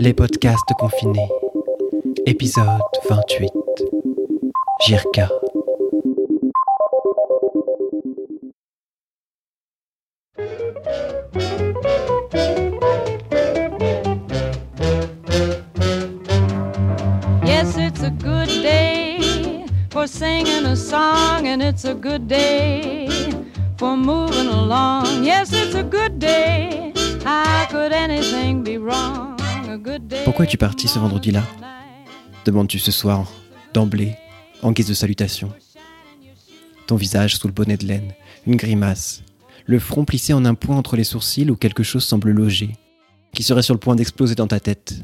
Les podcasts confinés. Épisode 28. Jirka. Yes, it's a good day for singing a song, and it's a good day for moving along. Yes, it's a good day. Pourquoi es-tu parti ce vendredi-là? Demandes-tu ce soir, d'emblée, en guise de salutation? Ton visage sous le bonnet de laine, une grimace, le front plissé en un point entre les sourcils où quelque chose semble loger, qui serait sur le point d'exploser dans ta tête.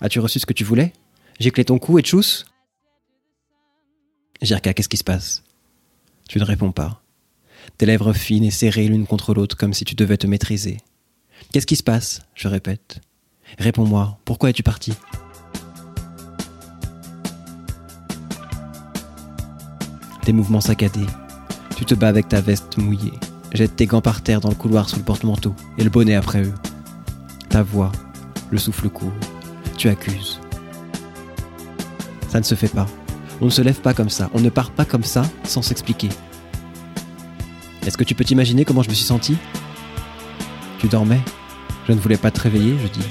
As-tu reçu ce que tu voulais? J'ai clé ton cou et tchous Jirka, qu'est-ce qui se passe? Tu ne réponds pas. Tes lèvres fines et serrées l'une contre l'autre comme si tu devais te maîtriser. Qu'est-ce qui se passe? Je répète. Réponds-moi, pourquoi es-tu parti? Tes mouvements saccadés. Tu te bats avec ta veste mouillée. Jette tes gants par terre dans le couloir sous le porte-manteau et le bonnet après eux. Ta voix, le souffle court. Tu accuses. Ça ne se fait pas. On ne se lève pas comme ça. On ne part pas comme ça sans s'expliquer. Est-ce que tu peux t'imaginer comment je me suis senti? Tu dormais? Je ne voulais pas te réveiller, je dis.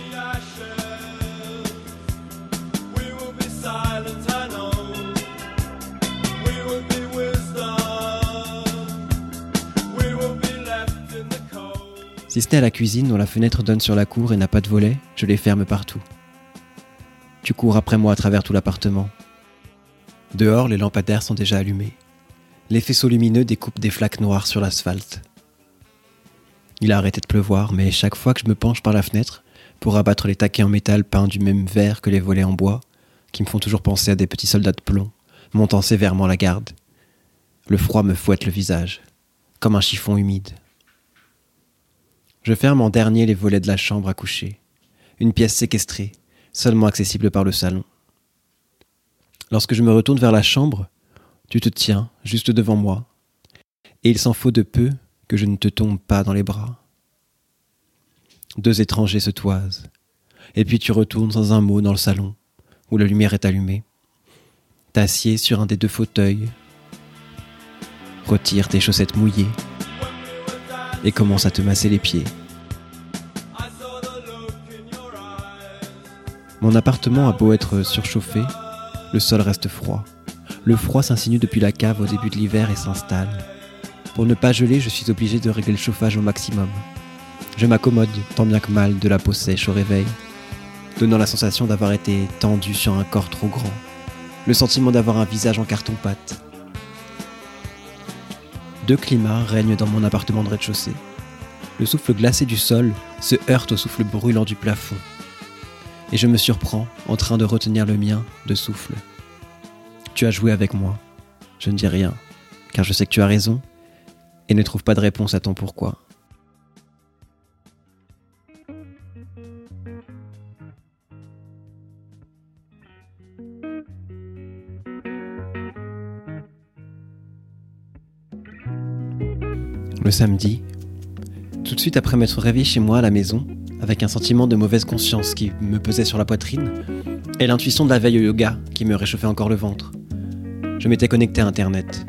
Si ce n'est à la cuisine dont la fenêtre donne sur la cour et n'a pas de volet, je les ferme partout. Tu cours après moi à travers tout l'appartement. Dehors, les lampadaires sont déjà allumés. Les faisceaux lumineux découpent des flaques noires sur l'asphalte. Il a arrêté de pleuvoir, mais chaque fois que je me penche par la fenêtre pour abattre les taquets en métal peints du même vert que les volets en bois, qui me font toujours penser à des petits soldats de plomb, montant sévèrement la garde, le froid me fouette le visage, comme un chiffon humide. Je ferme en dernier les volets de la chambre à coucher, une pièce séquestrée, seulement accessible par le salon. Lorsque je me retourne vers la chambre, tu te tiens juste devant moi, et il s'en faut de peu que je ne te tombe pas dans les bras. Deux étrangers se toisent, et puis tu retournes sans un mot dans le salon, où la lumière est allumée. T'assieds sur un des deux fauteuils, retire tes chaussettes mouillées, et commence à te masser les pieds. Mon appartement a beau être surchauffé, le sol reste froid. Le froid s'insinue depuis la cave au début de l'hiver et s'installe. Pour ne pas geler, je suis obligé de régler le chauffage au maximum. Je m'accommode, tant bien que mal, de la peau sèche au réveil, donnant la sensation d'avoir été tendu sur un corps trop grand. Le sentiment d'avoir un visage en carton-pâte. Deux climats règnent dans mon appartement de rez-de-chaussée. Le souffle glacé du sol se heurte au souffle brûlant du plafond et je me surprends en train de retenir le mien de souffle. Tu as joué avec moi. Je ne dis rien, car je sais que tu as raison et ne trouve pas de réponse à ton pourquoi. Le samedi, tout de suite après m'être réveillé chez moi à la maison, avec un sentiment de mauvaise conscience qui me pesait sur la poitrine, et l'intuition de la veille au yoga qui me réchauffait encore le ventre. Je m'étais connecté à Internet.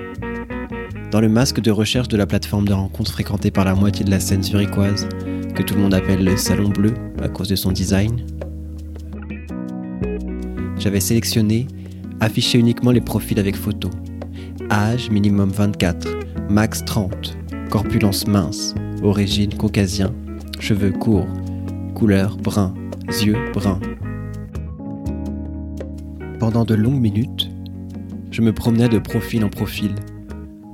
Dans le masque de recherche de la plateforme de rencontre fréquentée par la moitié de la scène zurichoise, que tout le monde appelle le Salon Bleu à cause de son design, j'avais sélectionné afficher uniquement les profils avec photo. Âge minimum 24, max 30, corpulence mince, origine caucasien, cheveux courts, couleur brun, yeux bruns. Pendant de longues minutes, je me promenais de profil en profil,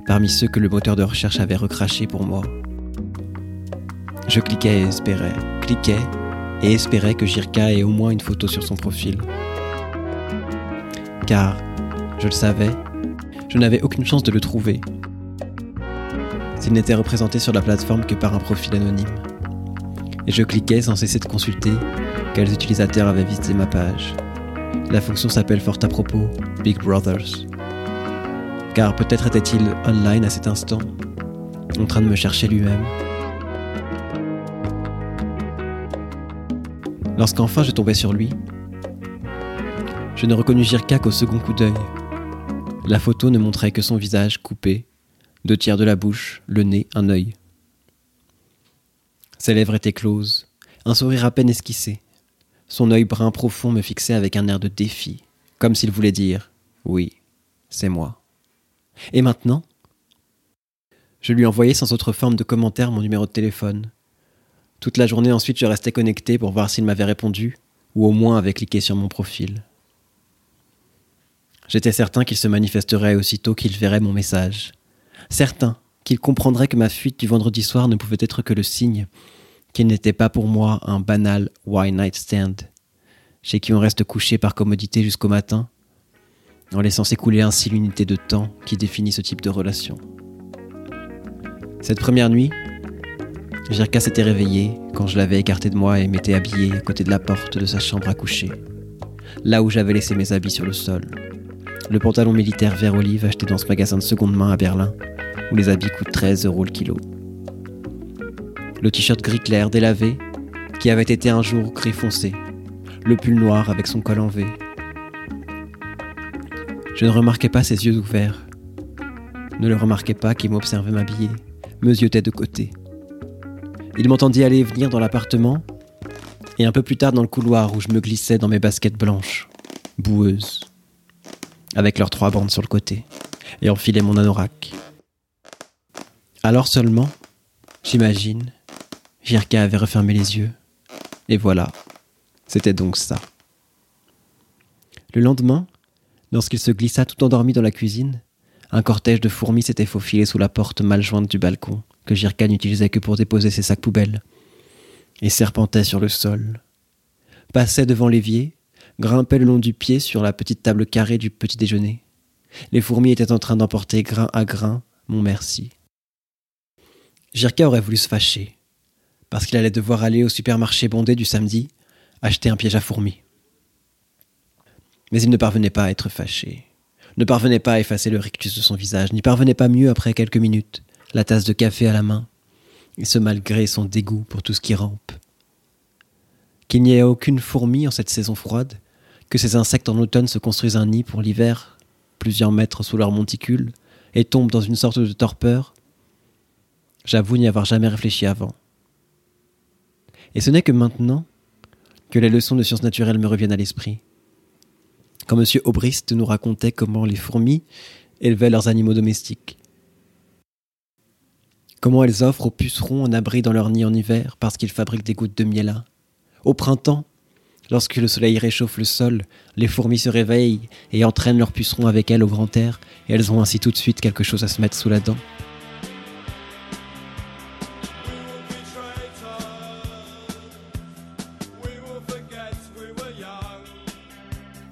parmi ceux que le moteur de recherche avait recrachés pour moi. Je cliquais et espérais, cliquais et espérais que Jirka ait au moins une photo sur son profil. Car, je le savais, je n'avais aucune chance de le trouver. S'il n'était représenté sur la plateforme que par un profil anonyme. Et je cliquais sans cesser de consulter quels utilisateurs avaient visité ma page. La fonction s'appelle fort à propos Big Brothers. Car peut-être était-il online à cet instant, en train de me chercher lui-même. Lorsqu'enfin je tombais sur lui, je ne reconnus Jirka qu'au second coup d'œil. La photo ne montrait que son visage coupé, deux tiers de la bouche, le nez, un œil. Ses lèvres étaient closes, un sourire à peine esquissé. Son œil brun profond me fixait avec un air de défi, comme s'il voulait dire Oui, c'est moi. Et maintenant Je lui envoyais sans autre forme de commentaire mon numéro de téléphone. Toute la journée ensuite, je restais connecté pour voir s'il m'avait répondu, ou au moins avait cliqué sur mon profil. J'étais certain qu'il se manifesterait aussitôt qu'il verrait mon message. Certain qu'il comprendrait que ma fuite du vendredi soir ne pouvait être que le signe qu'il n'était pas pour moi un banal one night stand, chez qui on reste couché par commodité jusqu'au matin, en laissant s'écouler ainsi l'unité de temps qui définit ce type de relation. Cette première nuit, Jirka s'était réveillé quand je l'avais écarté de moi et m'était habillé à côté de la porte de sa chambre à coucher, là où j'avais laissé mes habits sur le sol. Le pantalon militaire vert olive acheté dans ce magasin de seconde main à Berlin, où les habits coûtent 13 euros le kilo. Le t-shirt gris clair délavé, qui avait été un jour gris foncé. Le pull noir avec son col en V. Je ne remarquais pas ses yeux ouverts. Ne le remarquais pas qu'il m'observait m'habiller, me ziotait de côté. Il m'entendit aller et venir dans l'appartement, et un peu plus tard dans le couloir où je me glissais dans mes baskets blanches, boueuses, avec leurs trois bandes sur le côté, et enfilais mon anorak. Alors seulement, j'imagine, Jirka avait refermé les yeux. Et voilà, c'était donc ça. Le lendemain, lorsqu'il se glissa tout endormi dans la cuisine, un cortège de fourmis s'était faufilé sous la porte mal jointe du balcon, que Jirka n'utilisait que pour déposer ses sacs poubelles, et serpentait sur le sol. Passait devant l'évier, grimpait le long du pied sur la petite table carrée du petit déjeuner. Les fourmis étaient en train d'emporter grain à grain mon merci. Jirka aurait voulu se fâcher, parce qu'il allait devoir aller au supermarché bondé du samedi acheter un piège à fourmis. Mais il ne parvenait pas à être fâché, ne parvenait pas à effacer le rictus de son visage, n'y parvenait pas mieux après quelques minutes, la tasse de café à la main, et ce malgré son dégoût pour tout ce qui rampe. Qu'il n'y ait aucune fourmi en cette saison froide, que ces insectes en automne se construisent un nid pour l'hiver, plusieurs mètres sous leur monticule, et tombent dans une sorte de torpeur, j'avoue n'y avoir jamais réfléchi avant. Et ce n'est que maintenant que les leçons de sciences naturelles me reviennent à l'esprit. Quand M. Aubrist nous racontait comment les fourmis élevaient leurs animaux domestiques. Comment elles offrent aux pucerons un abri dans leur nid en hiver parce qu'ils fabriquent des gouttes de miel. Au printemps, lorsque le soleil réchauffe le sol, les fourmis se réveillent et entraînent leurs pucerons avec elles au grand air, et elles ont ainsi tout de suite quelque chose à se mettre sous la dent.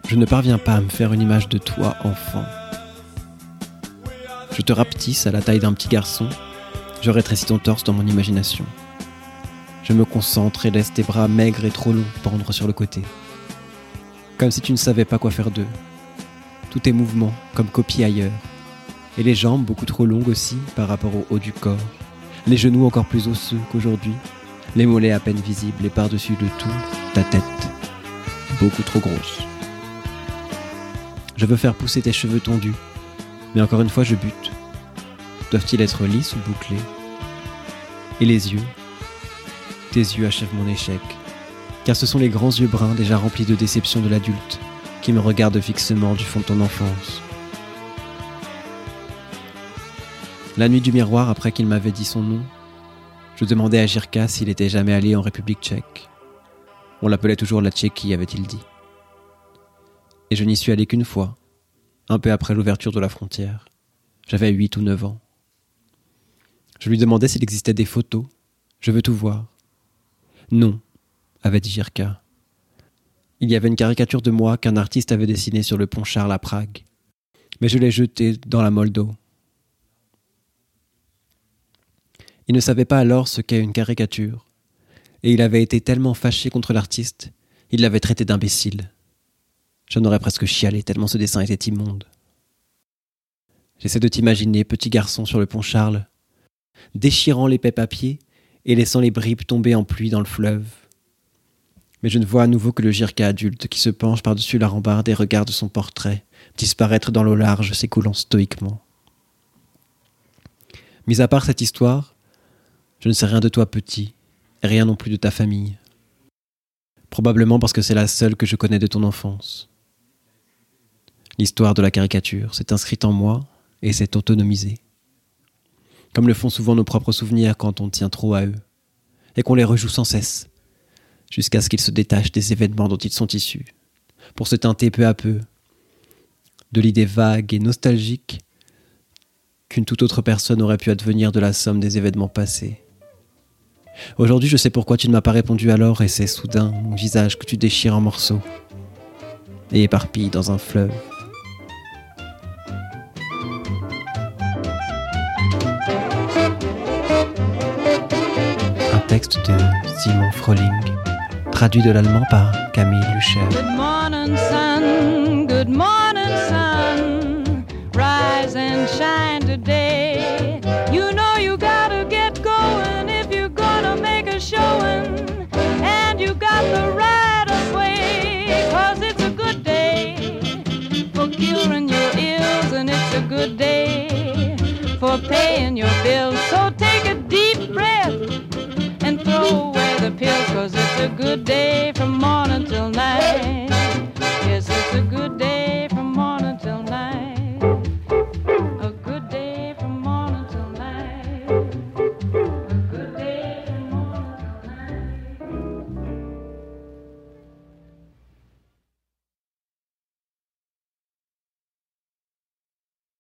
Je ne parviens pas à me faire une image de toi, enfant. Je te rapetisse à la taille d'un petit garçon, je rétrécis ton torse dans mon imagination. Je me concentre et laisse tes bras maigres et trop longs pendre sur le côté. Comme si tu ne savais pas quoi faire d'eux. Tous tes mouvements, comme copiés ailleurs. Et les jambes beaucoup trop longues aussi par rapport au haut du corps. Les genoux encore plus osseux qu'aujourd'hui. Les mollets à peine visibles et par-dessus de tout, ta tête. Beaucoup trop grosse. Je veux faire pousser tes cheveux tondus. Mais encore une fois, je bute. Doivent-ils être lisses ou bouclés? Et les yeux? Tes yeux achèvent mon échec. Car ce sont les grands yeux bruns déjà remplis de déception de l'adulte qui me regardent fixement du fond de ton enfance. La nuit du miroir, après qu'il m'avait dit son nom, je demandais à Jirka s'il était jamais allé en République tchèque. On l'appelait toujours la Tchéquie, avait-il dit. Et je n'y suis allé qu'une fois, un peu après l'ouverture de la frontière. J'avais huit ou neuf ans. Je lui demandais s'il existait des photos. Je veux tout voir. Non, avait dit Jirka. Il y avait une caricature de moi qu'un artiste avait dessinée sur le pont Charles à Prague. Mais je l'ai jetée dans la molle d'eau. Il ne savait pas alors ce qu'est une caricature, et il avait été tellement fâché contre l'artiste, il l'avait traité d'imbécile. J'en aurais presque chialé tellement ce dessin était immonde. J'essaie de t'imaginer, petit garçon sur le pont Charles, déchirant l'épais papier et laissant les bribes tomber en pluie dans le fleuve. Mais je ne vois à nouveau que le Jirka adulte qui se penche par-dessus la rambarde et regarde son portrait disparaître dans l'eau large s'écoulant stoïquement. Mis à part cette histoire, je ne sais rien de toi petit, et rien non plus de ta famille. Probablement parce que c'est la seule que je connais de ton enfance. L'histoire de la caricature s'est inscrite en moi et s'est autonomisée. Comme le font souvent nos propres souvenirs quand on tient trop à eux, et qu'on les rejoue sans cesse, jusqu'à ce qu'ils se détachent des événements dont ils sont issus, pour se teinter peu à peu de l'idée vague et nostalgique qu'une toute autre personne aurait pu advenir de la somme des événements passés. Aujourd'hui, je sais pourquoi tu ne m'as pas répondu alors, et c'est soudain mon visage que tu déchires en morceaux et éparpilles dans un fleuve. De Simon Froling, traduit de l'allemand par Camille Lucher. Good morning, sun. Good morning, sun. Rise and shine today. You know you gotta get going if you're gonna make a showing. And you got the right of way. Cause it's a good day for curing your ills. And it's a good day for paying your bills. A good day from morning till night. Yes it's a good day